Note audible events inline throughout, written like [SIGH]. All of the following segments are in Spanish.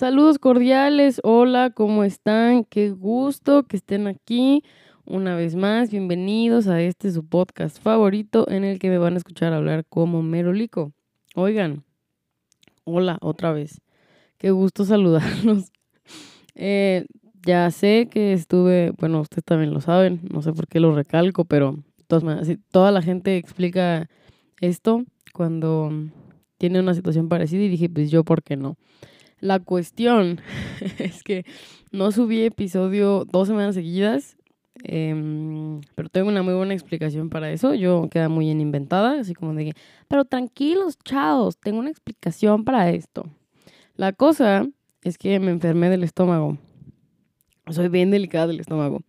Saludos cordiales, hola, ¿cómo están? Qué gusto que estén aquí una vez más. Bienvenidos a este su podcast favorito en el que me van a escuchar hablar como merolico. Oigan, hola otra vez. Qué gusto [LAUGHS] saludarlos. Eh, ya sé que estuve, bueno, ustedes también lo saben, no sé por qué lo recalco, pero toda la gente explica esto cuando tiene una situación parecida y dije, pues yo, ¿por qué no? La cuestión [LAUGHS] es que no subí episodio dos semanas seguidas, em, pero tengo una muy buena explicación para eso. Yo queda muy en inventada, así como de que, pero tranquilos, chavos, tengo una explicación para esto. La cosa es que me enfermé del estómago. Soy bien delicada del estómago.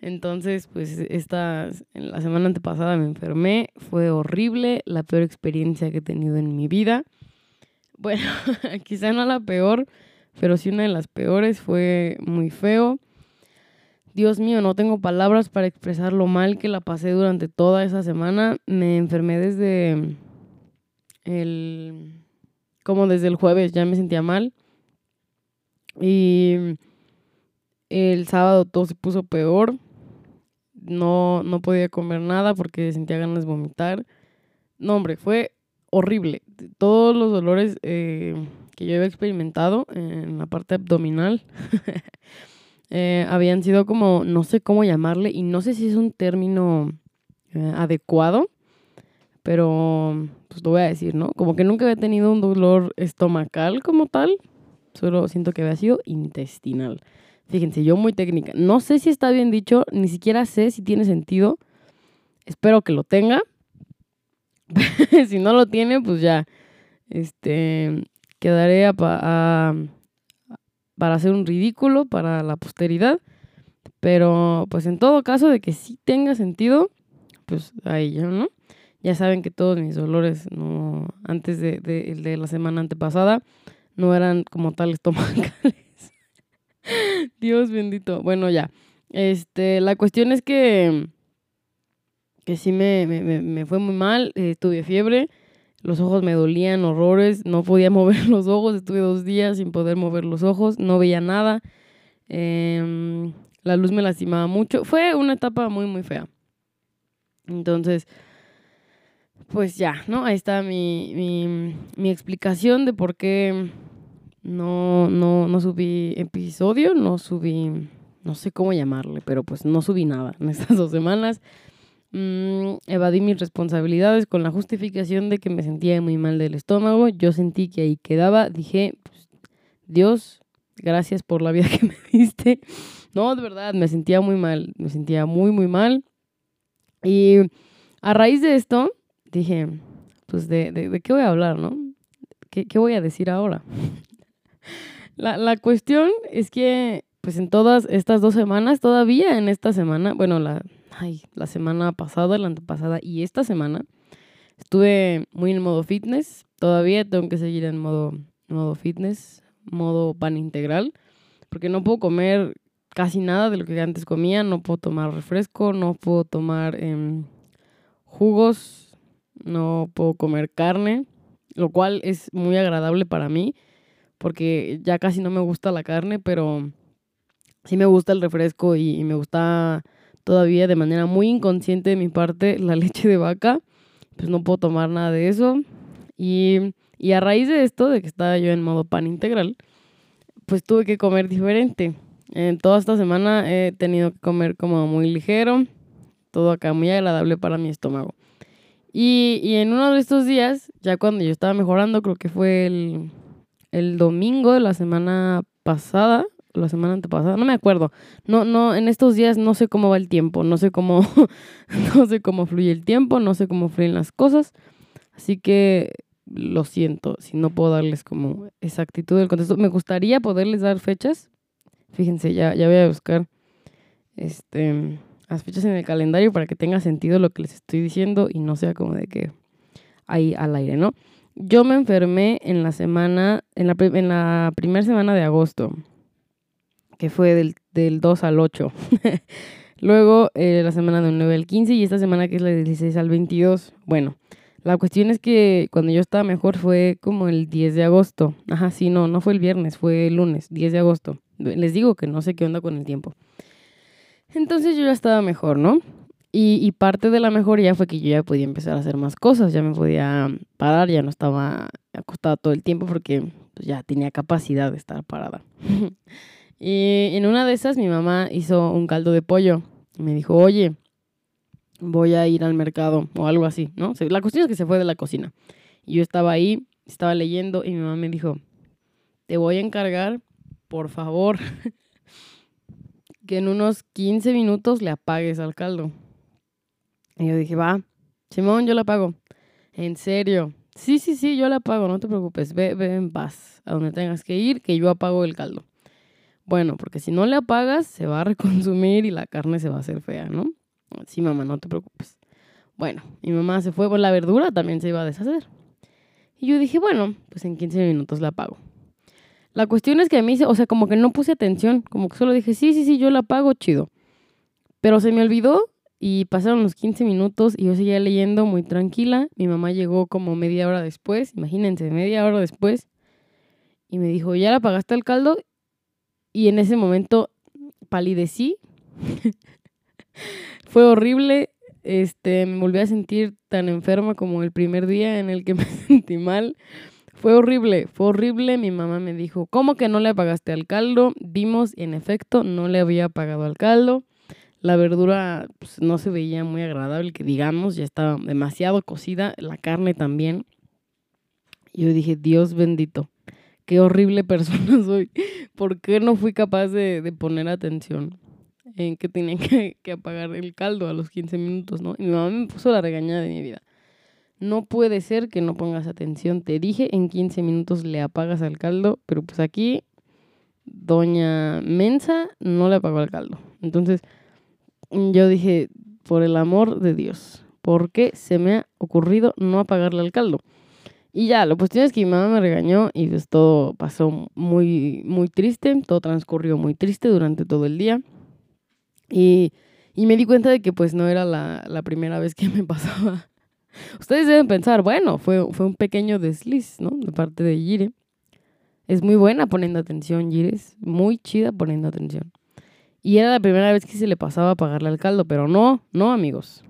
Entonces, pues esta, la semana antepasada me enfermé, fue horrible, la peor experiencia que he tenido en mi vida. Bueno, [LAUGHS] quizá no la peor, pero sí una de las peores, fue muy feo. Dios mío, no tengo palabras para expresar lo mal que la pasé durante toda esa semana. Me enfermé desde el... como desde el jueves, ya me sentía mal. Y el sábado todo se puso peor no, no podía comer nada porque sentía ganas de vomitar. No, hombre, fue horrible. Todos los dolores eh, que yo había experimentado en la parte abdominal [LAUGHS] eh, habían sido como, no sé cómo llamarle, y no sé si es un término eh, adecuado, pero pues lo voy a decir, ¿no? Como que nunca había tenido un dolor estomacal como tal, solo siento que había sido intestinal. Fíjense, yo muy técnica. No sé si está bien dicho, ni siquiera sé si tiene sentido. Espero que lo tenga. [LAUGHS] si no lo tiene, pues ya. Este. Quedaré a, para hacer un ridículo para la posteridad. Pero, pues en todo caso, de que sí tenga sentido, pues ahí ya, ¿no? Ya saben que todos mis dolores no, antes de, de, de la semana antepasada no eran como tal estomacales. [LAUGHS] Dios bendito. Bueno, ya. Este, la cuestión es que, que sí me, me, fue muy mal. Eh, tuve fiebre. Los ojos me dolían horrores. No podía [LAUGHS] mover los ojos. Estuve dos días sin poder mover los ojos. No veía nada. Em, la luz me lastimaba mucho. Fue una etapa muy, muy fea. Entonces, pues ya, ¿no? Ahí está mi, mi, mi explicación de por qué no, no, no subí episodio, no subí, no sé cómo llamarle, pero pues no subí nada en [LAUGHS] estas dos semanas. Mm, evadí mis responsabilidades con la justificación de que me sentía muy mal del estómago. Yo sentí que ahí quedaba. Dije, pues, Dios, gracias por la vida que [LAUGHS] me diste. No, de verdad, me sentía muy mal. Me sentía muy, muy mal. Y a raíz de esto, dije, pues, ¿de, de, qué voy a hablar, no? ¿Qué, ¿Qué voy a decir ahora? [LAUGHS] La, la cuestión es que, pues en todas estas dos semanas, todavía en esta semana, bueno, la, ay, la semana pasada, la antepasada y esta semana, estuve muy en modo fitness. Todavía tengo que seguir en modo, modo fitness, modo pan integral, porque no puedo comer casi nada de lo que antes comía, no puedo tomar refresco, no puedo tomar em, jugos, no puedo comer carne, lo cual es muy agradable para mí porque ya casi no me gusta la carne, pero sí me gusta el refresco y, me gusta todavía de manera muy inconsciente de mi parte la leche de vaca. Pues no puedo tomar nada de eso. Y, y a raíz de esto, de que estaba yo en modo pan integral, pues tuve que comer diferente. En toda esta semana he tenido que comer como muy ligero, todo acá muy agradable para mi estómago. Y, y en uno de estos días, ya cuando yo estaba mejorando, creo que fue el el domingo de la semana pasada, la semana antepasada, no me acuerdo. No, no, en estos días no sé cómo va el tiempo, no sé cómo, [LAUGHS] no sé cómo fluye el tiempo, no sé cómo fluyen las cosas. Así que lo siento si no puedo darles como exactitud del contexto. Me gustaría poderles dar fechas. Fíjense, ya, ya voy a buscar este, las fechas en el calendario para que tenga sentido lo que les estoy diciendo y no sea como de que ahí al aire, ¿no? Yo me enfermé en la semana, en la, en la primera semana de agosto, que fue del, del 2 al 8. [LAUGHS] Luego eh, la semana del 9 al 15 y esta semana que es la del 16 al 22. Bueno, La cuestión es que cuando yo estaba mejor fue como el 10 de agosto. Ajá, sí, no, no fue el viernes, fue el lunes, 10 de agosto. Les digo que no sé qué onda con el tiempo. Entonces yo ya estaba mejor, ¿no? Y, parte de la mejoría fue que yo ya podía empezar a hacer más cosas, ya me podía parar, ya no estaba acostada todo el tiempo porque pues, ya tenía capacidad de estar parada. [LAUGHS] y en una de esas mi mamá hizo un caldo de pollo y me dijo, oye, voy a ir al mercado o algo así, ¿no? La cuestión es que se fue de la cocina. Y yo estaba ahí, estaba leyendo y mi mamá me dijo, te voy a encargar, por favor, [LAUGHS] que en unos 15 minutos le apagues al caldo. Y yo dije, va, Simón, yo la pago. En serio. Sí, sí, sí, yo la pago, no te preocupes. Ve, ve en paz a donde tengas que ir, que yo apago el caldo. Bueno, porque si no le apagas, se va a reconsumir y la carne se va a hacer fea, ¿no? Sí, mamá, no te preocupes. Bueno, mi mamá se fue, por la verdura también se iba a deshacer. Y yo dije, bueno, pues en 15 minutos la apago. La cuestión es que a mí, o sea, como que no puse atención, como que solo dije, sí, sí, sí, yo la pago, chido. Pero se me olvidó y pasaron los 15 minutos y yo seguía leyendo muy tranquila. Mi mamá llegó como media hora después, imagínense, media hora después. Y me dijo, ¿ya la pagaste el caldo? Y en ese momento palidecí. [LAUGHS] Fue horrible. Este, me volví a sentir tan enferma como el primer día en el que [LAUGHS] me sentí mal. Fue horrible, fue horrible. Mi mamá me dijo, ¿cómo que no le pagaste al caldo? Vimos, en efecto, no le había pagado al caldo. La verdura pues, no se veía muy agradable, que digamos, ya estaba demasiado cocida, la carne también. Yo dije, Dios bendito, qué horrible [LAUGHS] persona soy. ¿Por qué no fui capaz de, poner atención en que tenía que, que, apagar el caldo a los 15 minutos, no? Y mi mamá me puso la regañada de mi vida. No puede ser que no pongas atención. Te dije, en 15 minutos le apagas al caldo, pero pues aquí, doña Mensa no le apagó al caldo. Entonces, yo dije, por el amor de Dios, ¿por qué se me ha ocurrido no apagarle al caldo? Y ya, la cuestión es que mi mamá me regañó y pues todo pasó muy, muy triste, todo transcurrió muy triste durante todo el día. Y, y me di cuenta de que pues no era la, la, primera vez que [LAUGHS] me pasaba. Ustedes deben pensar, bueno, fue, fue un pequeño desliz, ¿no? De parte de Gire. Es muy buena poniendo atención, Gire, es muy chida poniendo atención. Y era la primera vez que se le pasaba a pagarle al caldo, pero no, no, amigos.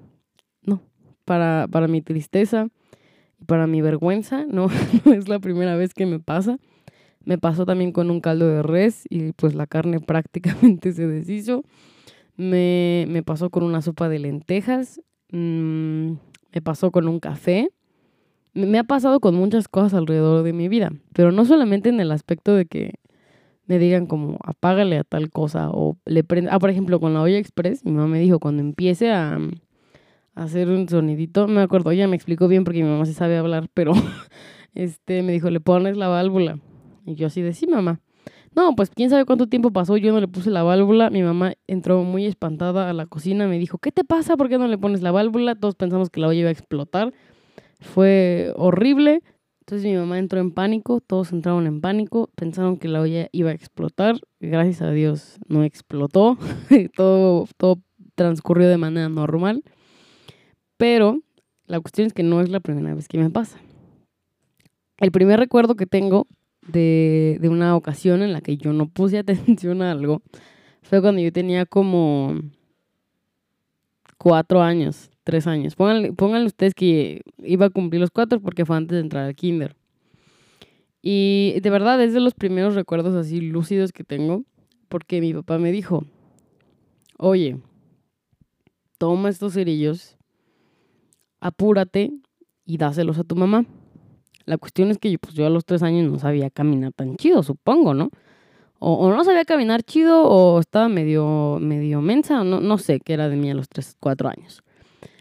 No. Para, para mi tristeza para mi vergüenza, [LAUGHS] no, es la primera vez que me pasa. Me pasó también con un caldo de res y pues la carne [LAUGHS] prácticamente se deshizo. Me, me pasó con una sopa de lentejas. Mm, me pasó con un café. Me ha pasado con muchas cosas alrededor de mi vida, pero no solamente en el aspecto de que me digan como apágale a tal cosa o le prende. Ah, por ejemplo, con la olla express, mi mamá me dijo cuando empiece a, hacer un sonidito, me acuerdo, ella me explicó bien porque mi mamá sí sabe hablar, pero [LAUGHS] este me dijo, le pones la válvula. Y yo así de sí, mamá. No, pues quién sabe cuánto tiempo pasó, yo no le puse la válvula, mi mamá entró muy espantada a la cocina, me dijo, ¿qué te pasa? ¿Por qué no le pones la válvula? Todos pensamos que la olla iba a explotar. Fue horrible. Entonces mi mamá entró en pánico, todos entraron en pánico, pensaron que la olla iba a explotar. Gracias a Dios no explotó, [LAUGHS] todo, todo transcurrió de manera normal. Pero la cuestión es que no es la primera vez que me pasa. El primer recuerdo que tengo de, una ocasión en la que yo no puse [LAUGHS] atención a algo fue cuando yo tenía como cuatro años tres años. Pónganle, pónganle ustedes que iba a cumplir los cuatro porque fue antes de entrar al kinder. Y de verdad es de los primeros recuerdos así lúcidos que tengo, porque mi papá me dijo, oye, toma estos cerillos, apúrate y dáselos a tu mamá. La cuestión es que yo, pues, yo a los tres años no sabía caminar tan chido, supongo, ¿no? O, no sabía caminar chido o estaba medio, medio mensa, no, no sé qué era de mí a los tres, cuatro años.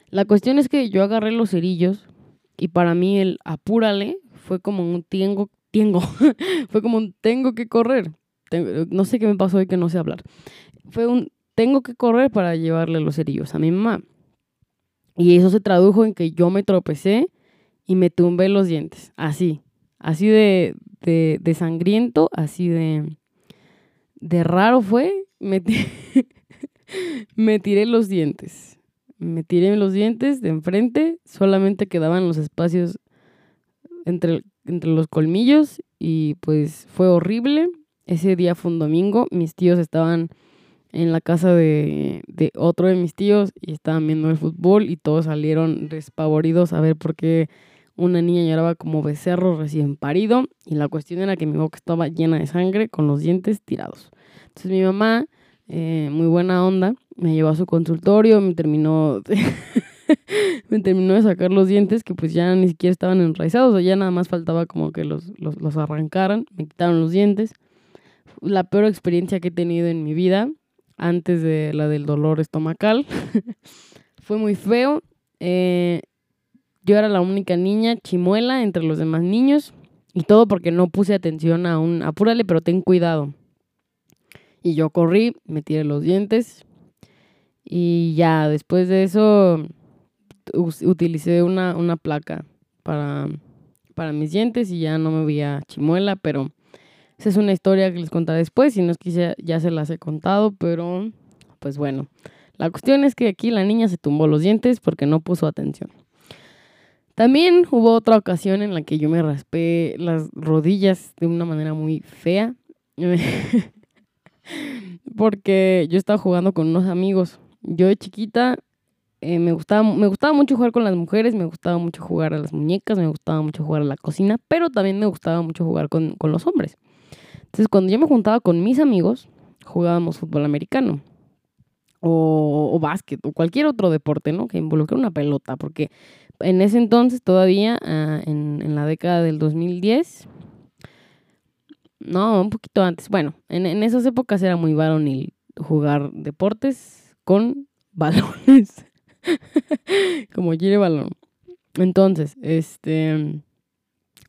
La cuestión es que yo agarré los cerillos y para mí el apúrale fue como un tengo, tengo, [LAUGHS] fue como un tengo que correr. no sé qué me pasó hoy que no sé hablar. Fue un tengo que correr para llevarle los cerillos a mi mamá. Y eso se tradujo en que yo me tropecé y me tumbé los dientes. Así, así de, de, sangriento, así de, de raro fue. Me, [LAUGHS] me tiré los dientes me tiré los dientes de enfrente, solamente quedaban los espacios entre, entre los colmillos y pues fue horrible. Ese día fue un domingo, mis tíos estaban en la casa de, de, otro de mis tíos y estaban viendo el fútbol y todos salieron despavoridos a ver por qué una niña lloraba como becerro recién parido y la cuestión era que mi boca estaba llena de sangre con los dientes tirados. Entonces mi mamá, eh, muy buena onda, me llevó a su consultorio, me terminó, de [LAUGHS] me terminó de sacar los dientes que pues ya ni siquiera estaban enraizados, o ya nada más faltaba como que los, los, los arrancaran, me quitaron los dientes. La peor experiencia que he tenido en mi vida, antes de la del dolor estomacal. [LAUGHS] Fue muy feo. Eh, yo era la única niña chimuela entre los demás niños. Y todo porque no puse atención a un apúrale, pero ten cuidado. Y yo corrí, me tiré los dientes. Y ya, después de eso, utilicé una, una placa para, para mis dientes y ya no me veía chimuela, pero esa es una historia que les contaré después, si no es que ya, se las he contado, pero pues bueno. La cuestión es que aquí la niña se tumbó los dientes porque no puso atención. También hubo otra ocasión en la que yo me raspé las rodillas de una manera muy fea. [LAUGHS] porque yo estaba jugando con unos amigos. Yo de chiquita eh, me, gustaba, me gustaba mucho jugar con las mujeres, me gustaba mucho jugar a las muñecas, me gustaba mucho jugar a la cocina, pero también me gustaba mucho jugar con, con los hombres. Entonces, cuando yo me juntaba con mis amigos, jugábamos fútbol americano o, básquet o cualquier otro deporte, ¿no? Que involucre una pelota, porque en ese entonces todavía, ah, en, la década del 2010, no, un poquito antes, bueno, en, en esas épocas era muy varonil jugar deportes con [LAUGHS] balones, como quiere balón. Entonces, este,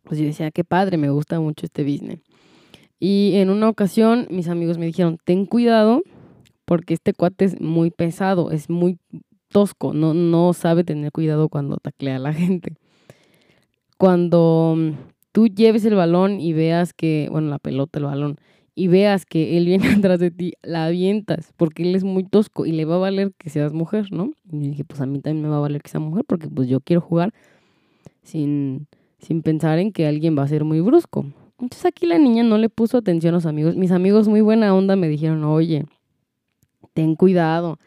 pues yo decía, qué padre, me gusta mucho este business. Y en una ocasión mis amigos me dijeron, ten cuidado porque este cuate es muy pesado, es muy tosco, no, no sabe tener cuidado cuando taclea a la [LAUGHS] gente. Cuando mm, tú lleves el balón y veas que, bueno, la pelota, el balón, y veas que él viene [LAUGHS] atrás de ti, la avientas, porque él es muy tosco y le va a valer que seas mujer, ¿no? Y dije, pues a mí también me va a valer que sea mujer, porque pues yo quiero jugar sin, sin pensar en que alguien va a ser muy brusco. Entonces aquí la niña no le puso atención a los amigos. Mis amigos muy buena onda me dijeron, oye, ten cuidado,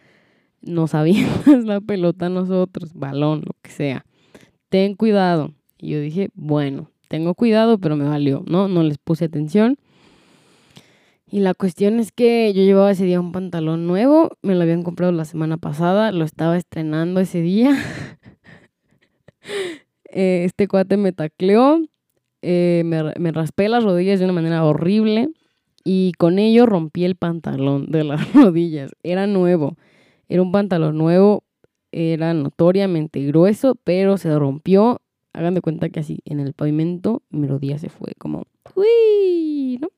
no sabíamos la pelota nosotros, balón, lo que sea. Ten cuidado. Y yo dije, bueno, tengo cuidado, pero me valió, ¿no? No les puse atención. Y la cuestión es que yo llevaba ese día un pantalón nuevo, me lo habían comprado la semana pasada, lo estaba estrenando ese día. [LAUGHS] Este cuate me tacleó, eh, me, raspé las rodillas de una manera horrible y con ello rompí el pantalón de las [LAUGHS] rodillas. Era nuevo, era un pantalón nuevo, era notoriamente grueso, pero se rompió. Hagan de cuenta que así en el pavimento mi rodilla se fue como, uy, ¿no?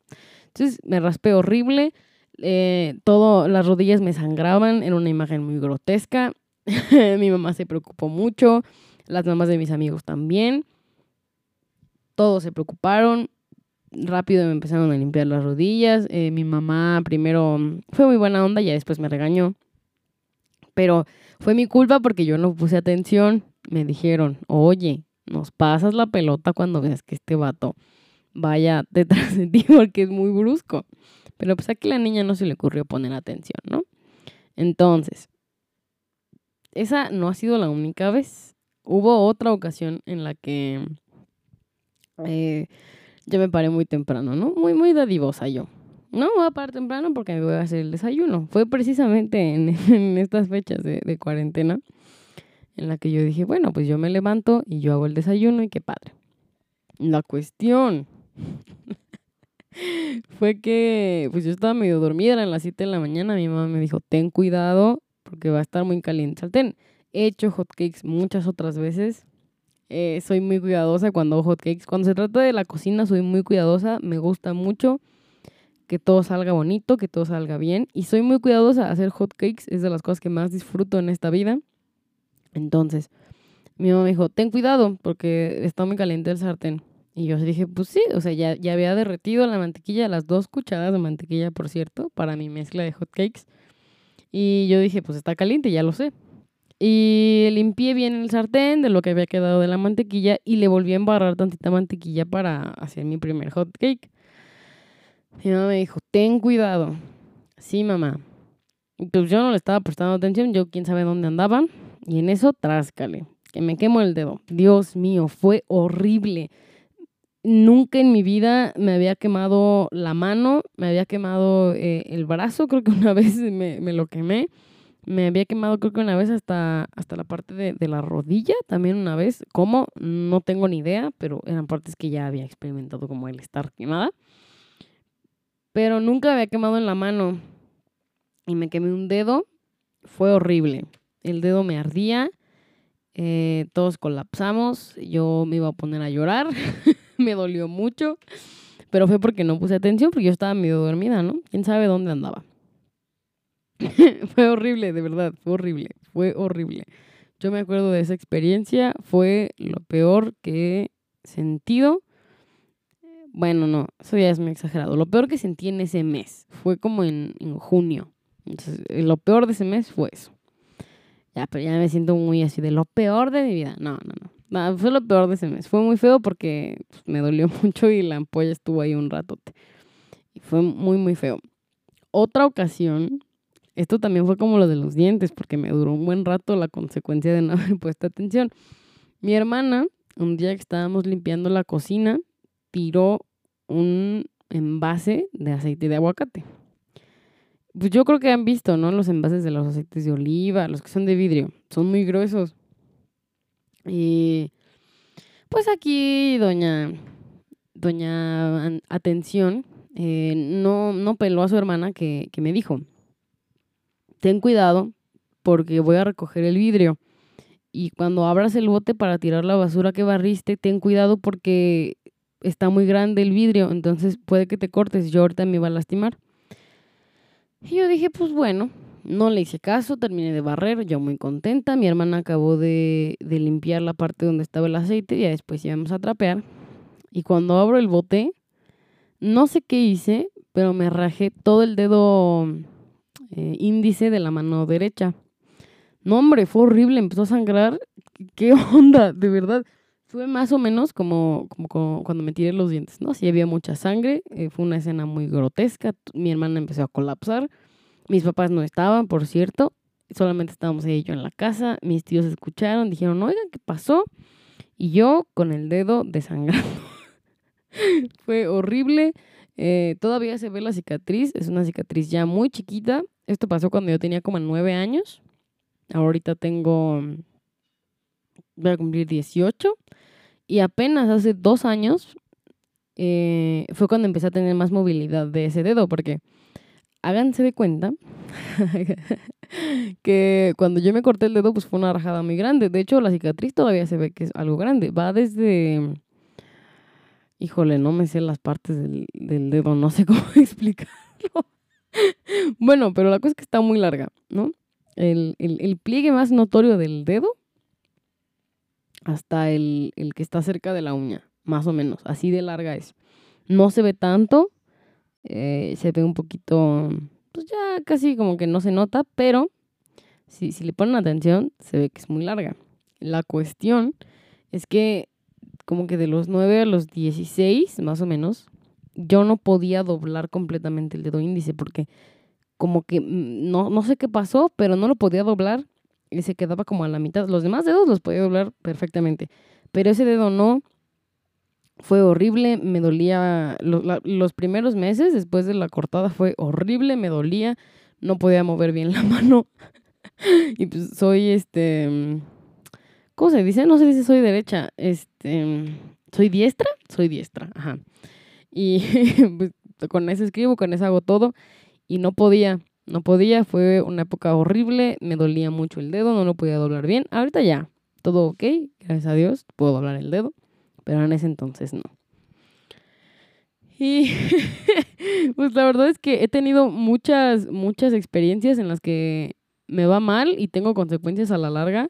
Entonces me raspé horrible, eh, todo, las rodillas me sangraban, era una imagen muy grotesca. [LAUGHS] mi mamá se preocupó mucho, las mamás de mis amigos también todos se preocuparon. Rápido me empezaron a limpiar las rodillas. Eh, mi mamá primero fue muy buena onda, y después me regañó. Pero fue mi culpa porque yo no puse atención. Me dijeron, oye, nos pasas la pelota cuando veas que este vato vaya [LAUGHS] detrás de ti porque es muy brusco. Pero pues aquí la niña no se le ocurrió poner atención, ¿no? Entonces, esa no ha sido la única vez. Hubo otra ocasión en la que eh, yo me paré muy temprano, ¿no? Muy, muy dadivosa yo. No, voy a parar temprano porque me voy a hacer el desayuno. Fue precisamente [LAUGHS] en, estas fechas de, de, cuarentena en la que yo dije, bueno, pues yo me levanto y yo hago el desayuno y qué padre. La cuestión [LAUGHS] fue que pues yo estaba medio dormida, eran las 7 de la mañana, mi mamá me dijo, ten cuidado porque va a estar muy caliente. Salten, he hecho hotcakes muchas otras veces eh, soy muy cuidadosa cuando hago hotcakes. Cuando se trata de la cocina, soy muy cuidadosa. Me gusta mucho que todo salga bonito, que todo salga bien. Y soy muy cuidadosa. Hacer hotcakes es de las cosas que más disfruto en esta vida. Entonces, mi mamá me dijo, ten cuidado porque está muy caliente el sartén. Y yo dije, pues sí, o sea, ya, ya había derretido la mantequilla, las dos cucharadas de mantequilla, por cierto, para mi mezcla de hotcakes. Y yo dije, pues está caliente, ya lo sé. Y limpié bien el sartén de lo que había quedado de la mantequilla y le volví a embarrar tantita mantequilla para hacer mi primer hot cake. Mi mamá me dijo, ten cuidado. Sí, mamá. Pues yo no le estaba prestando atención, yo quién sabe dónde andaba. Y en eso, tráscale, que me quemo el dedo. Dios mío, fue horrible. Nunca en mi vida me había quemado la mano, me había quemado eh, el brazo, creo que una [LAUGHS] vez me, me, lo quemé. Me había quemado creo que una vez hasta, hasta la parte de, de la rodilla, también una vez. ¿Cómo? No tengo ni idea, pero eran partes que ya había experimentado como el estar quemada. Pero nunca había quemado en la mano y me quemé un dedo. Fue horrible. El dedo me ardía. Eh, todos colapsamos. Yo me iba a poner a llorar. [LAUGHS] me dolió mucho. Pero fue porque no puse atención, porque yo estaba medio dormida, ¿no? ¿Quién sabe dónde andaba? [LAUGHS] fue horrible, de verdad, fue horrible, fue horrible. Yo me acuerdo de esa experiencia, fue lo peor que he sentido. Bueno, no, eso ya es muy exagerado. Lo peor que sentí en ese mes fue como en, en junio. Entonces, eh, lo peor de ese mes fue eso. Ya, pero ya me siento muy así de lo peor de mi vida. No, no, no. no fue lo peor de ese mes. Fue muy feo porque pues, me dolió [LAUGHS] mucho y la ampolla estuvo ahí un ratote. Y fue muy, muy feo. Otra ocasión, esto también fue como lo de los dientes, porque me duró un buen rato la consecuencia de no [LAUGHS] haber puesto atención. Mi hermana, un día que estábamos limpiando la cocina, tiró un envase de aceite de aguacate pues yo creo que han visto, ¿no? Los envases de los aceites de oliva, los que son de vidrio, son muy gruesos. Y pues aquí, doña, doña Atención, eh, no, no peló a su hermana que, que me dijo, ten cuidado porque voy a recoger el vidrio. Y cuando abras el bote para tirar la basura que barriste, ten cuidado porque está muy grande el vidrio, entonces puede que te cortes. Yo ahorita me iba a lastimar. Y yo dije, pues bueno, no le hice caso, terminé de barrer, yo muy contenta. Mi hermana acabó de, de limpiar la parte donde estaba el aceite y después íbamos a trapear. Y cuando abro el bote, no sé qué hice, pero me rajé todo el dedo eh, índice de la mano derecha. No, hombre, fue horrible, empezó a sangrar. ¿Qué onda? [LAUGHS] De verdad. Fue más o menos como, cuando me tiré los dientes, ¿no? Sí había mucha sangre, eh, fue una escena muy grotesca, mi hermana empezó a colapsar, mis papás no estaban, por cierto, solamente estábamos ella y yo en la casa, mis tíos escucharon, dijeron, oigan, ¿qué pasó? Y yo con el dedo desangrando. [LAUGHS] fue horrible, eh, todavía se ve la cicatriz, es una cicatriz ya muy chiquita, esto pasó cuando yo tenía como nueve años, ahorita tengo voy a cumplir 18. Y apenas hace dos años eh, fue cuando empecé a tener más movilidad de ese dedo, porque háganse de cuenta [LAUGHS] que cuando yo me corté el dedo, pues fue una rajada muy grande. De hecho, la cicatriz todavía se ve que es algo grande. Va desde... Híjole, no me sé las partes del, dedo, no sé [LAUGHS] cómo explicarlo. bueno, pero la cosa es que está muy larga, ¿no? el, el pliegue más notorio del dedo hasta el, que está cerca de la uña, más o menos, así de larga es. No se ve tanto, eh, se ve un poquito, pues ya casi como que no se nota, pero si, si le ponen atención, se ve que es muy larga. La cuestión es que como que de los 9 a los 16, más o menos, yo no podía doblar completamente el dedo índice porque como que mm, no, no sé qué pasó, pero no lo podía doblar y se quedaba como a la mitad. Los demás dedos los podía doblar perfectamente, pero ese dedo no. Fue horrible, me dolía los, primeros meses después de la cortada fue horrible, me dolía, no podía mover bien la [LAUGHS] mano. y pues soy este ¿Cómo se dice? No se dice soy derecha, este soy diestra, soy diestra, ajá. Y [LAUGHS] pues, con eso escribo, con eso hago todo y no podía no podía, fue una época horrible, me dolía mucho el dedo, no lo podía doblar bien. Ahorita ya, todo ok, gracias a Dios, puedo doblar el dedo, pero en ese entonces no. Y [LAUGHS] pues la verdad es que he tenido muchas, muchas experiencias en las que me va mal y tengo consecuencias a la larga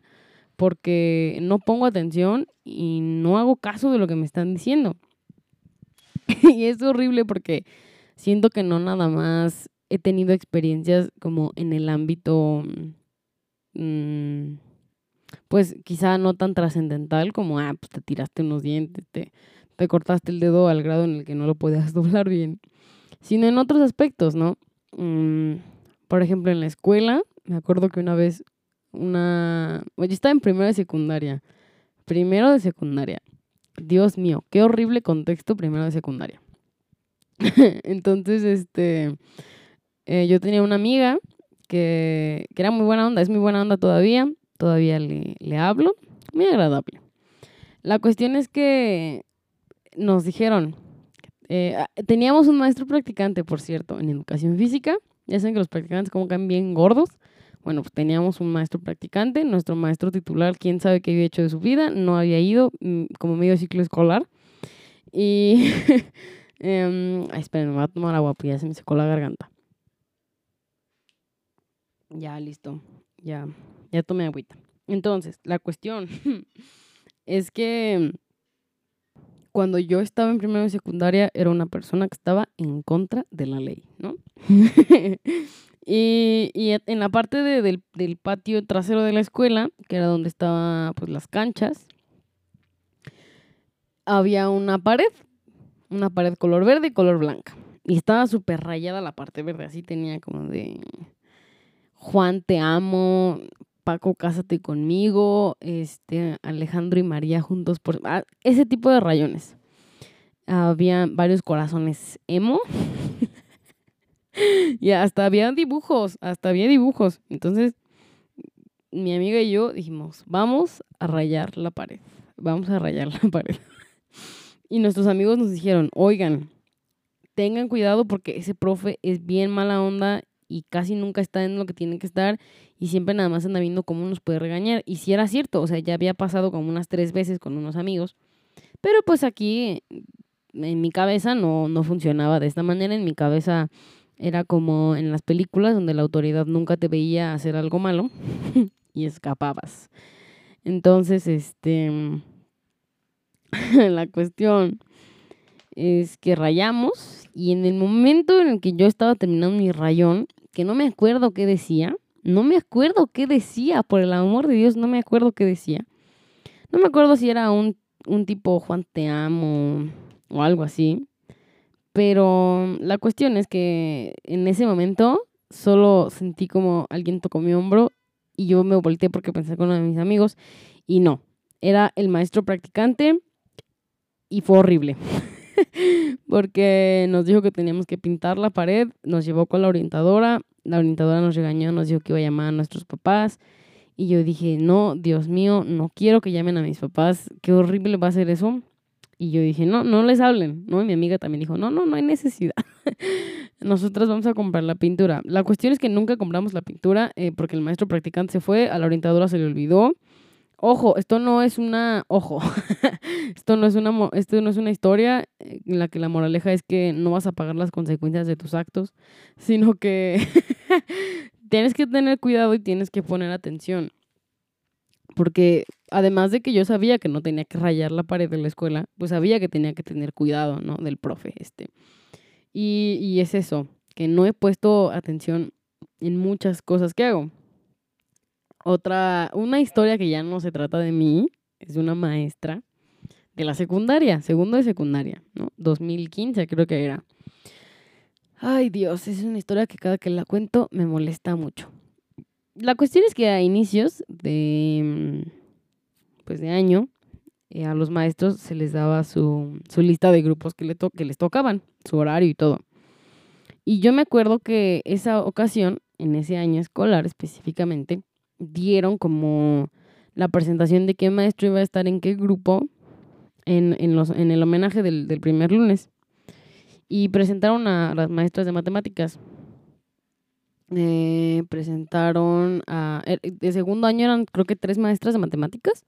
porque no pongo atención y no hago caso de lo que me están diciendo. [LAUGHS] y es horrible porque siento que no nada más he tenido experiencias como en el ámbito mm, pues quizá no tan trascendental como, ah, pues te tiraste unos dientes, te, te cortaste el dedo al grado en el que no lo podías [LAUGHS] doblar bien, sino en otros aspectos, ¿no? Mm, por ejemplo, en la escuela, me acuerdo que una vez una... Yo estaba en primero de secundaria. Primero de secundaria. Dios mío, qué horrible contexto primero de secundaria. [LAUGHS] Entonces, este, eh, yo tenía una amiga que, que, era muy buena onda, es muy buena onda todavía, todavía le, le hablo, muy agradable. La cuestión es que nos dijeron, eh, ah, teníamos un maestro practicante, por cierto, en educación física, ya saben que los practicantes como que bien gordos, bueno, pues teníamos un maestro practicante, nuestro maestro titular, quién sabe qué había hecho de su vida, no había ido mm, como medio ciclo escolar. Y, [LAUGHS] eh, ay, esperen, me voy a tomar agua, pues ya se me secó la garganta. Ya, listo, ya, ya tomé agüita. Entonces, la cuestión [LAUGHS] es que cuando yo estaba en primero y secundaria era una persona que estaba en contra de la ley, ¿no? [LAUGHS] y, en la parte del, patio trasero de la escuela, que era donde estaban pues, las canchas, había una pared, una pared color verde y color blanca. Y estaba súper rayada la parte verde, así tenía como de Juan te amo, Paco, cásate conmigo, este, Alejandro y María juntos por... Ah, ese tipo de rayones. Había varios corazones emo. [LAUGHS] y hasta había dibujos, hasta había dibujos. Entonces, mi amiga y yo dijimos, vamos a rayar la pared. Vamos a rayar la [LAUGHS] pared. y nuestros amigos nos dijeron, oigan, tengan cuidado porque ese profe es bien mala onda y casi nunca está en lo que tiene que estar y siempre nada más anda viendo cómo nos puede regañar. Y si era cierto, o sea, ya había pasado como unas tres veces con unos amigos. Pero pues aquí en mi cabeza no, no funcionaba de esta manera. En mi cabeza era como en las películas donde la autoridad nunca te veía hacer algo malo [LAUGHS] y escapabas. Entonces, este, [LAUGHS] la cuestión es que rayamos y en el momento en el que yo estaba terminando mi rayón, que no me acuerdo qué decía, no me acuerdo qué decía, por el amor de Dios, no me acuerdo qué decía. No me acuerdo si era un, un tipo Juan te amo o algo así. Pero la cuestión es que en ese momento solo sentí como alguien tocó mi hombro y yo me volteé porque pensé con uno de mis amigos y no, era el maestro practicante y fue horrible. [LAUGHS] porque nos dijo que teníamos que pintar la pared, nos llevó con la orientadora, la orientadora nos regañó, nos dijo que iba a llamar a nuestros papás y yo dije, no, Dios mío, no quiero que llamen a mis papás, qué horrible va a ser eso. Y yo dije, no, no les hablen, ¿no? Y mi amiga también dijo, no, no, no hay necesidad. [LAUGHS] Nosotras vamos a comprar la pintura. La cuestión es que nunca compramos la pintura eh, porque el maestro practicante se fue, a la orientadora se le olvidó Ojo, esto no es una, ojo, [LAUGHS] esto no es una, esto no es una historia en la que la moraleja es que no vas a pagar las consecuencias de tus actos, sino que [LAUGHS] tienes que tener cuidado y tienes que poner atención. Porque además de que yo sabía que no tenía que rayar la pared de la escuela, pues sabía que tenía que tener cuidado, ¿no? Del profe este. Y, y es eso, que no he puesto atención en muchas cosas que hago. Otra, una historia que ya no se trata de mí, es de una maestra de la secundaria, segundo de secundaria, ¿no? 2015 creo que era. Ay Dios, es una historia que cada que la cuento me molesta mucho. La cuestión es que a inicios de, pues de año, eh, a los maestros se les daba su, su lista de grupos que, le que les tocaban, su horario y todo. Y yo me acuerdo que esa ocasión, en ese año escolar específicamente, dieron como la presentación de qué maestro iba a estar en qué grupo en, en, los, en el homenaje del, del, primer lunes. Y presentaron a las maestras de matemáticas. Eh, presentaron a... Er, de segundo año eran creo que tres maestras de matemáticas.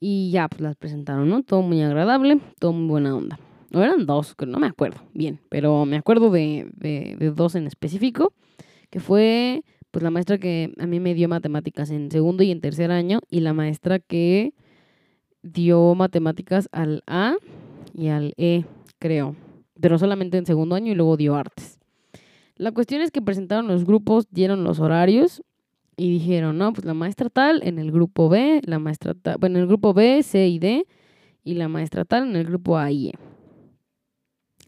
Y ya, pues las presentaron, ¿no? Todo muy agradable, todo muy buena onda. O eran dos, no me acuerdo bien, pero me acuerdo de, de, de dos en específico, que fue pues la maestra que a mí me dio matemáticas en segundo y en tercer año y la maestra que dio matemáticas al A y al E, creo, pero solamente en segundo año y luego dio artes. La cuestión es que presentaron los grupos, dieron los horarios Y dijeron, no, pues la maestra tal en el grupo B, la maestra tal, bueno, en el grupo B, C y D, y la maestra tal en el grupo A y E.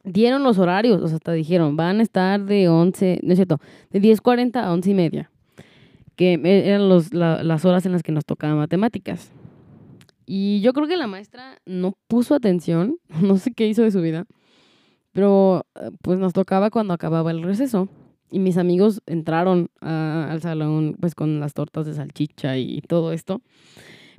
Dieron los horarios, o sea, hasta dijeron, van a estar de 11, no es cierto, de 10.40 a 11 y media, que e, eran los, las horas en las que nos tocaba matemáticas. Y yo creo que la maestra no puso atención, [LAUGHS] no sé qué hizo de su vida, pero eh, pues nos tocaba cuando acababa el receso. Y mis amigos entraron al salón pues con las tortas de salchicha y todo esto.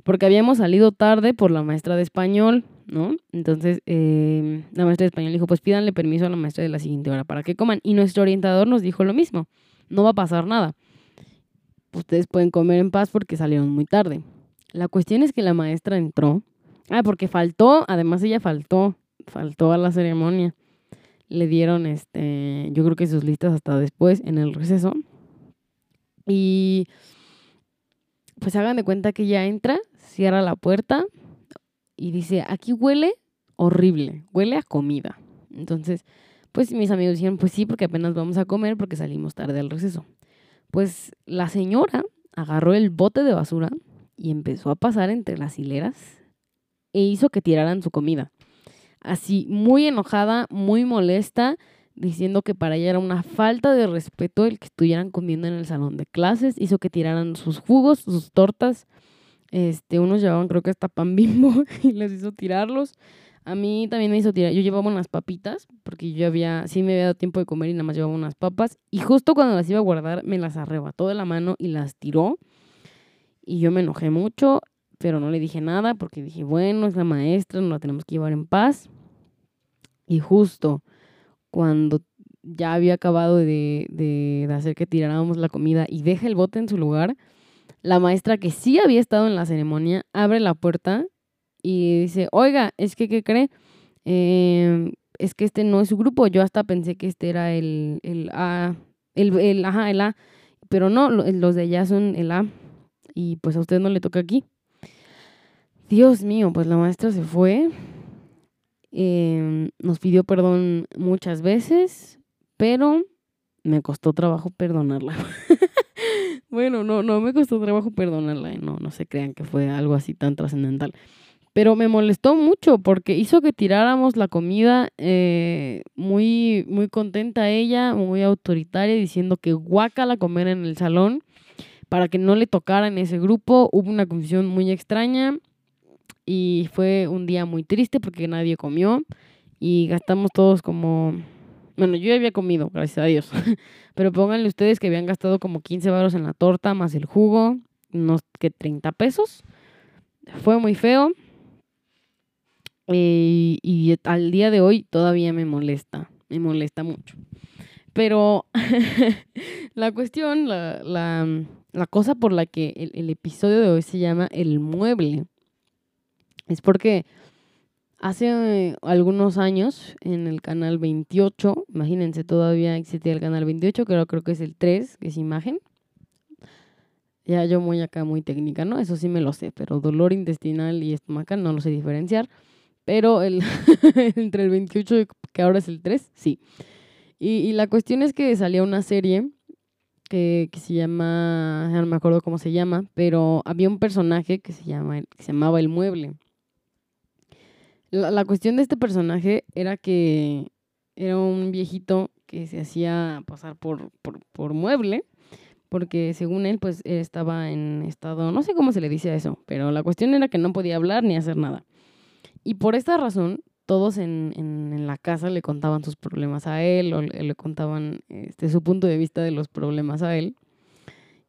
Porque habíamos salido tarde por la maestra de español, ¿no? Entonces em, la maestra de español dijo, pues pídanle permiso a la maestra de la siguiente hora para que coman. Y nuestro orientador nos dijo lo mismo, no va a pasar nada. Ustedes pueden comer en paz porque salieron muy tarde. La cuestión es que la maestra entró. Ah, porque faltó, además ella faltó, faltó a la ceremonia le dieron, este, yo creo que sus listas hasta después en el receso. Y pues hagan de cuenta que ya entra, cierra la puerta y dice, aquí huele horrible, huele a comida. Entonces, pues mis amigos dijeron, pues sí, porque apenas vamos a comer porque salimos tarde al receso. Pues la señora agarró el bote de basura y empezó a pasar entre las hileras e hizo que tiraran su comida así muy enojada, muy molesta, diciendo que para ella era una falta de respeto el que estuvieran comiendo en el salón de clases, hizo que tiraran sus jugos, sus tortas, este, unos llevaban creo que hasta pan bimbo [LAUGHS] y les hizo tirarlos. A mí también me hizo tirar, yo llevaba unas papitas, porque yo había, sí me había dado tiempo de comer y nada más llevaba unas papas, y justo cuando las iba a guardar me las arrebató de la mano y las tiró, y yo me enojé mucho, pero no le dije nada porque dije, bueno, es la maestra, no la tenemos que llevar en paz. Y justo cuando ya había acabado de, de, hacer que tiráramos la comida y deja el bote en su lugar, la maestra que sí había estado en la ceremonia abre la puerta y dice, oiga, es que, ¿qué cree? Em, es que este no es su grupo, yo hasta pensé que este era el, el A, el, el, ajá, el A, pero no, los de allá son el A y pues a usted no le toca aquí. Dios mío, pues la maestra se fue Em, nos pidió perdón muchas veces, pero me costó trabajo perdonarla. [LAUGHS] bueno, no, no me costó trabajo perdonarla, eh, no, no se crean que fue algo así tan trascendental. Pero me molestó mucho porque hizo que tiráramos la comida eh, muy, muy contenta ella, muy autoritaria, diciendo que la comer en el salón para que no le tocara en ese grupo. Hubo una confusión muy extraña y fue un día muy triste porque nadie comió y gastamos todos como... Bueno, yo ya había comido, gracias a Dios. [LAUGHS] Pero pónganle ustedes que habían gastado como 15 baros en la torta más el jugo, unos que 30 pesos. Fue muy feo. Y, y al día de hoy todavía me molesta, me molesta mucho. Pero [LAUGHS] la cuestión, la, la, la, cosa por la que el, el episodio de hoy se llama El Mueble es porque hace algunos años en el canal 28, imagínense, todavía existía el canal 28, que creo que es el 3, que es imagen. Ya yo muy acá, muy técnica, ¿no? Eso sí me lo sé, pero dolor intestinal y estomacal no lo sé diferenciar. Pero el [LAUGHS] entre el 28 que ahora es el 3, sí. Y, la cuestión es que salía una serie que, que, se llama, no me acuerdo cómo se llama, pero había un personaje que se, llama, que se llamaba El Mueble. La, cuestión de este personaje era que era un viejito que se hacía pasar por, por, mueble, porque según él, pues estaba en estado, no sé cómo se le dice a eso, pero la cuestión era que no podía hablar ni hacer nada. Y por esta razón, todos en, en, la casa le contaban sus problemas a él o le, contaban este, su punto de vista de los problemas a él.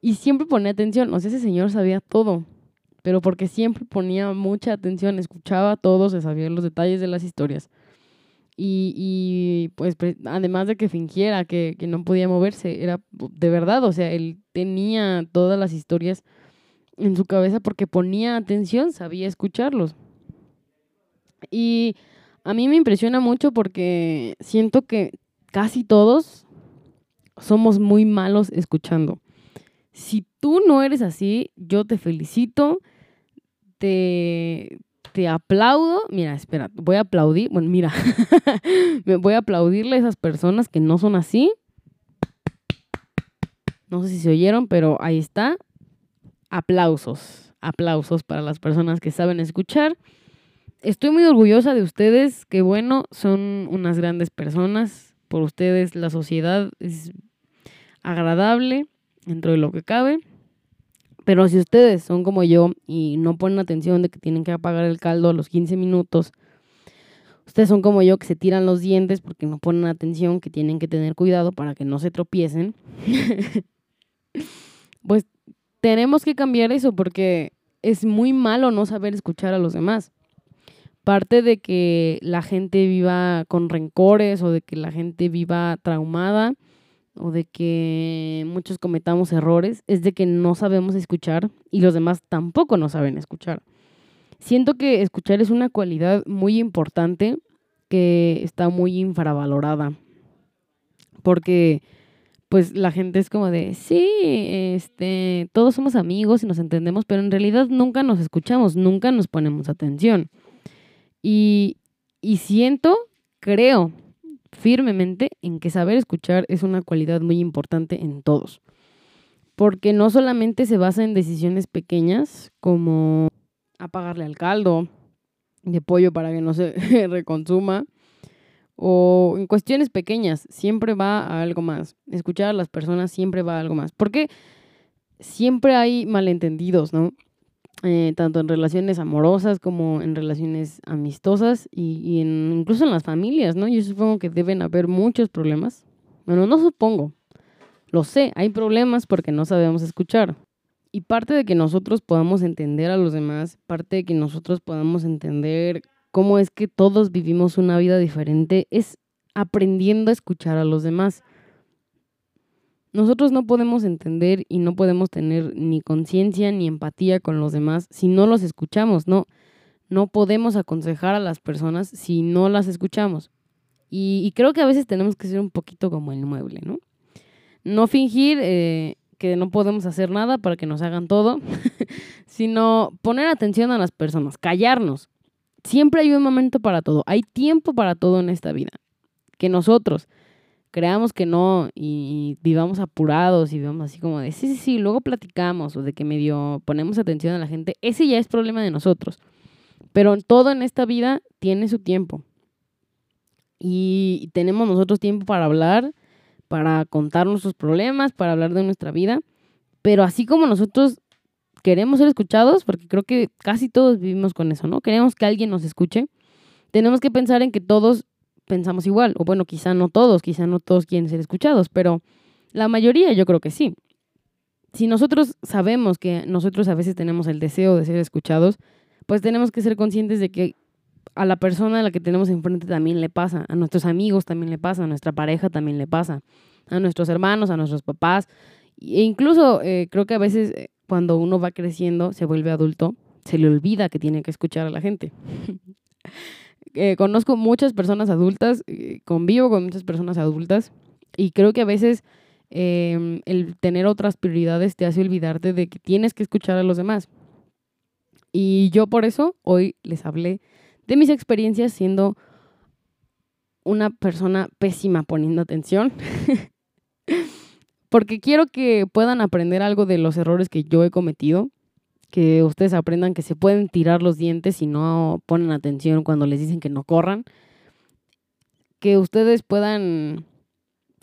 Y siempre ponía atención, o sea, ese señor sabía todo pero porque siempre ponía mucha atención, escuchaba todo, se sabía los detalles de las historias. Y, y pues además de que fingiera que, que, no podía moverse, era de verdad, o sea, él tenía todas las historias en su cabeza porque ponía atención, sabía escucharlos. Y a mí me impresiona mucho porque siento que casi todos somos muy malos escuchando. Si tú no eres así, yo te felicito te, te aplaudo. Mira, espera, voy a aplaudir. Bueno, mira, [LAUGHS] voy a aplaudirle a esas personas que no son así. No sé si se oyeron, pero ahí está. aplausos, aplausos para las personas que saben escuchar. Estoy muy orgullosa de ustedes, que bueno, son unas grandes personas. Por ustedes la sociedad es agradable dentro de lo que cabe. Pero si ustedes son como yo y no ponen atención de que tienen que apagar el caldo a los 15 minutos, ustedes son como yo que se tiran los dientes porque no ponen atención, que tienen que tener cuidado para que no se tropiecen, [LAUGHS] pues tenemos que cambiar eso porque es muy malo no saber escuchar a los demás. Parte de que la gente viva con rencores o de que la gente viva traumada o de que muchos cometamos errores es de que no sabemos escuchar y los demás tampoco no saben escuchar. Siento que escuchar es una cualidad muy importante que está muy infravalorada. Porque pues la gente es como de, sí, este, todos somos amigos y nos entendemos, pero en realidad nunca nos escuchamos, nunca nos ponemos atención. Y, y siento, creo firmemente en que saber escuchar es una cualidad muy importante en todos. Porque no solamente se basa en decisiones pequeñas como apagarle al caldo de pollo para que no se [LAUGHS] reconsuma, o en cuestiones pequeñas, siempre va a algo más. Escuchar a las personas siempre va a algo más. Porque siempre hay malentendidos, ¿no? Eh, tanto en relaciones amorosas como en relaciones amistosas y, incluso en las familias, ¿no? Yo supongo que deben haber muchos problemas. Bueno, no supongo, lo sé, hay problemas porque no sabemos escuchar. Y parte de que nosotros podamos entender a los demás, parte de que nosotros podamos entender cómo es que todos vivimos una vida diferente, es aprendiendo a escuchar a los demás. Nosotros no podemos entender y no podemos tener ni conciencia ni empatía con los demás si no los escuchamos, no. No podemos aconsejar a las personas si no las escuchamos. Y, creo que a veces tenemos que ser un poquito como el mueble, ¿no? No fingir eh, que no podemos hacer nada para que nos hagan todo, [LAUGHS] sino poner atención a las personas, callarnos. Siempre hay un momento para todo, hay tiempo para todo en esta vida. Que nosotros creamos que no y, vivamos apurados y vivamos así como de, sí, sí, sí, luego platicamos o de que medio ponemos atención a la gente, ese ya es problema de nosotros. Pero todo en esta vida tiene su tiempo. Y tenemos nosotros tiempo para hablar, para contar nuestros problemas, para hablar de nuestra vida. Pero así como nosotros queremos ser escuchados, porque creo que casi todos vivimos con eso, ¿no? Queremos que alguien nos escuche. Tenemos que pensar en que todos pensamos igual. O bueno, quizá no todos, quizá no todos quieren ser escuchados, pero la mayoría yo creo que sí. Si nosotros sabemos que nosotros a veces tenemos el deseo de ser escuchados, pues tenemos que ser conscientes de que a la persona a la que tenemos enfrente también le pasa, a nuestros amigos también le pasa, a nuestra pareja también le pasa, a nuestros hermanos, a nuestros papás. E incluso eh, creo que a veces eh, cuando uno va creciendo, se vuelve adulto, se le olvida que tiene que escuchar a la gente. [LAUGHS] Eh, conozco muchas personas adultas, eh, convivo con muchas personas adultas y creo que a veces em, el tener otras prioridades te hace olvidarte de que tienes que escuchar a los demás. Y yo por eso hoy les hablé de mis experiencias siendo una persona pésima poniendo atención. [LAUGHS] Porque quiero que puedan aprender algo de los errores que yo he cometido que ustedes aprendan que se pueden tirar los dientes si no ponen atención cuando les dicen que no corran. Que ustedes puedan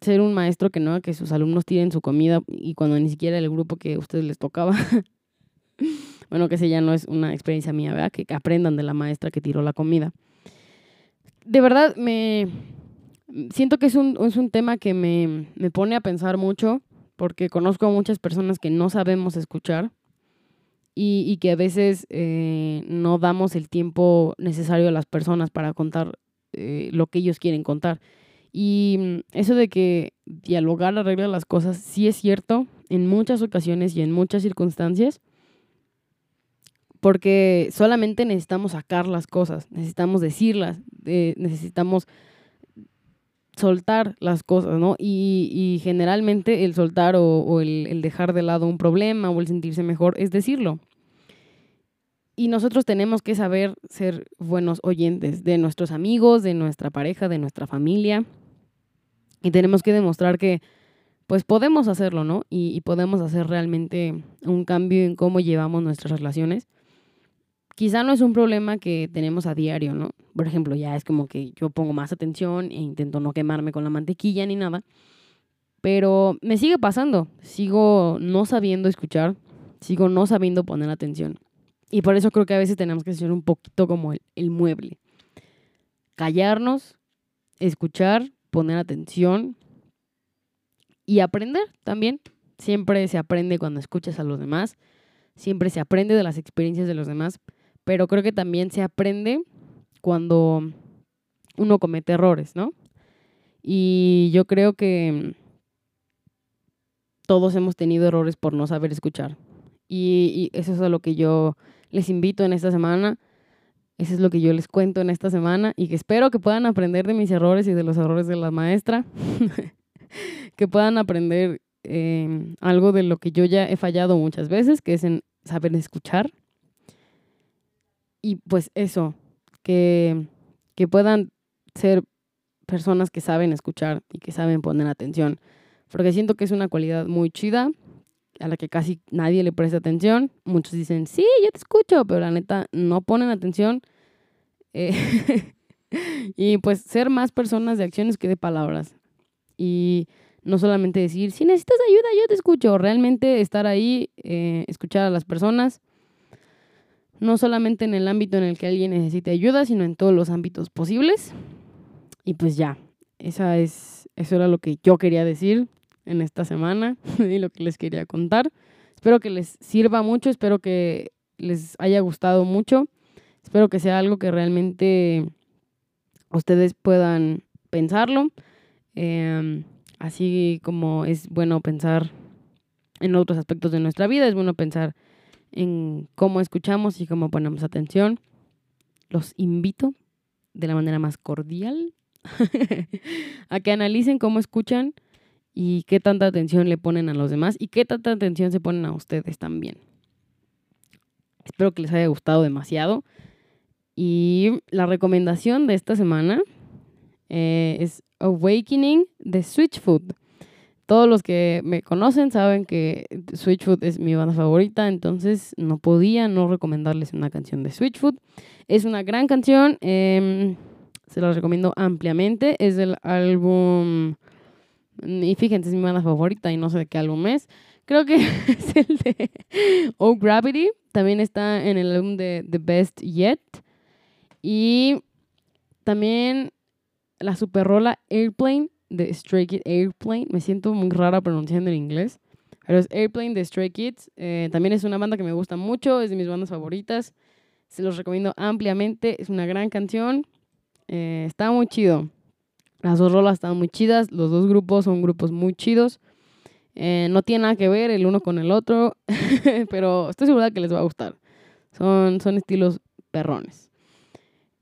ser un maestro que no que sus alumnos tiren su comida y cuando ni siquiera el grupo que a ustedes les tocaba. [LAUGHS] bueno, que ese ya no es una experiencia mía, ¿verdad? Que aprendan de la maestra que tiró la comida. De verdad, me siento que es un, es un tema que me, me pone a pensar mucho porque conozco a muchas personas que no sabemos escuchar y, que a veces eh, no damos el tiempo necesario a las personas para contar eh, lo que ellos quieren contar. Y mm, eso de que dialogar arregla las cosas sí es cierto en muchas ocasiones y en muchas circunstancias, porque solamente necesitamos sacar las cosas, necesitamos decirlas, necesitamos soltar las cosas, ¿no? Y, generalmente el soltar o, el, el, dejar de lado un problema o el sentirse mejor es decirlo. Y nosotros tenemos que saber ser buenos oyentes de nuestros amigos, de nuestra pareja, de nuestra familia. Y tenemos que demostrar que pues podemos hacerlo, ¿no? Y, podemos hacer realmente un cambio en cómo llevamos nuestras relaciones. Quizá no es un problema que tenemos a diario, ¿no? Por ejemplo, ya es como que yo pongo más atención e intento no quemarme con la mantequilla ni nada. Pero me sigue pasando. Sigo no sabiendo escuchar. Sigo no sabiendo poner atención. Y por eso creo que a veces tenemos que ser un poquito como el mueble. Callarnos, escuchar, poner atención y aprender también. Siempre se aprende cuando escuchas a los demás, siempre se aprende de las experiencias de los demás, pero creo que también se aprende cuando uno comete errores, ¿no? Y yo creo que todos hemos tenido errores por no saber escuchar. Y, eso es a lo que yo les invito en esta semana. Eso es lo que yo les cuento en esta semana y que espero que puedan aprender de mis errores y de los errores de la maestra. [LAUGHS] que puedan aprender em, algo de lo que yo ya he fallado muchas veces, que es en saber escuchar. Y pues eso, que, que puedan ser personas que saben escuchar y que saben poner atención. Porque siento que es una cualidad muy chida, a la que casi nadie le presta atención. Muchos dicen, sí, yo te escucho, pero la neta no ponen atención. Eh, [LAUGHS] y pues ser más personas de acciones que de palabras. Y no solamente decir, si necesitas ayuda, yo te escucho. Realmente estar ahí, eh, escuchar a las personas. No solamente en el ámbito en el que alguien necesite ayuda, sino en todos los ámbitos posibles. Y pues ya, esa es, eso era lo que yo quería decir en esta semana [LAUGHS] y lo que les quería contar. Espero que les sirva mucho, espero que les haya gustado mucho. Espero que sea algo que realmente ustedes puedan pensarlo. Em, así como es bueno pensar en otros aspectos de nuestra vida, es bueno pensar en cómo escuchamos y cómo ponemos atención. Los invito de la manera más cordial [LAUGHS] a que analicen cómo escuchan y qué tanta atención le ponen a los demás y qué tanta atención se ponen a ustedes también. Espero que les haya gustado demasiado. Y la recomendación de esta semana eh, es Awakening de Switchfoot. Todos los que me conocen saben que Switchfoot es mi banda favorita, entonces no podía no recomendarles una canción de Switchfoot. Es una gran canción, em, se la recomiendo ampliamente. Es del álbum, y fíjense, es mi banda favorita y no sé de qué álbum es. Creo que [LAUGHS] es el de Oh Gravity. También está en el álbum de The Best Yet. Y también la super rola Airplane de Stray Kids. Airplane, me siento muy rara pronunciando en inglés. Pero es Airplane de Stray Kids. Eh, también es una banda que me gusta mucho, es de mis bandas favoritas. Se los recomiendo ampliamente. Es una gran canción. Eh, está muy chido. Las dos rolas están muy chidas. Los dos grupos son grupos muy chidos. Eh, no tiene nada que ver el uno con el otro. [LAUGHS] pero estoy segura que les va a gustar. Son, son estilos perrones.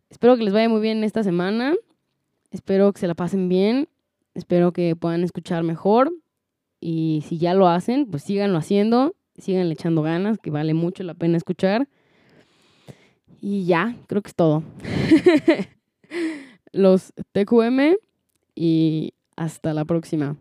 Espero que les vaya muy bien esta semana. Espero que se la pasen bien. Espero que puedan escuchar mejor. Y si ya lo hacen, pues síganlo haciendo. Síganle echando ganas, que vale mucho la pena escuchar. Y ya, creo que es todo. [LAUGHS] Los TQM y hasta la próxima.